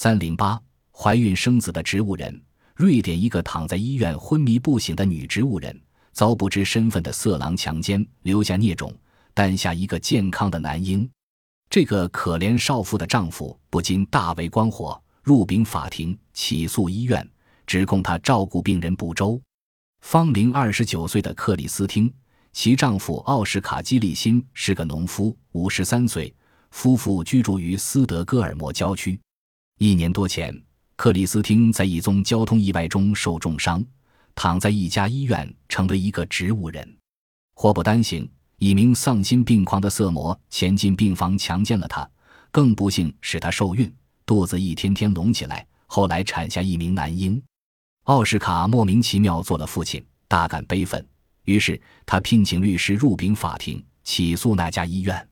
三零八，怀孕生子的植物人，瑞典一个躺在医院昏迷不醒的女植物人，遭不知身份的色狼强奸，留下孽种，诞下一个健康的男婴。这个可怜少妇的丈夫不禁大为光火，入禀法庭起诉医院，指控他照顾病人不周。芳龄二十九岁的克里斯汀，其丈夫奥什卡基利辛是个农夫，五十三岁，夫妇居住于斯德哥尔摩郊区。一年多前，克里斯汀在一宗交通意外中受重伤，躺在一家医院，成为一个植物人。祸不单行。一名丧心病狂的色魔潜进病房强奸了她，更不幸使她受孕，肚子一天天隆起来，后来产下一名男婴。奥斯卡莫名其妙做了父亲，大感悲愤，于是他聘请律师入禀法庭，起诉那家医院。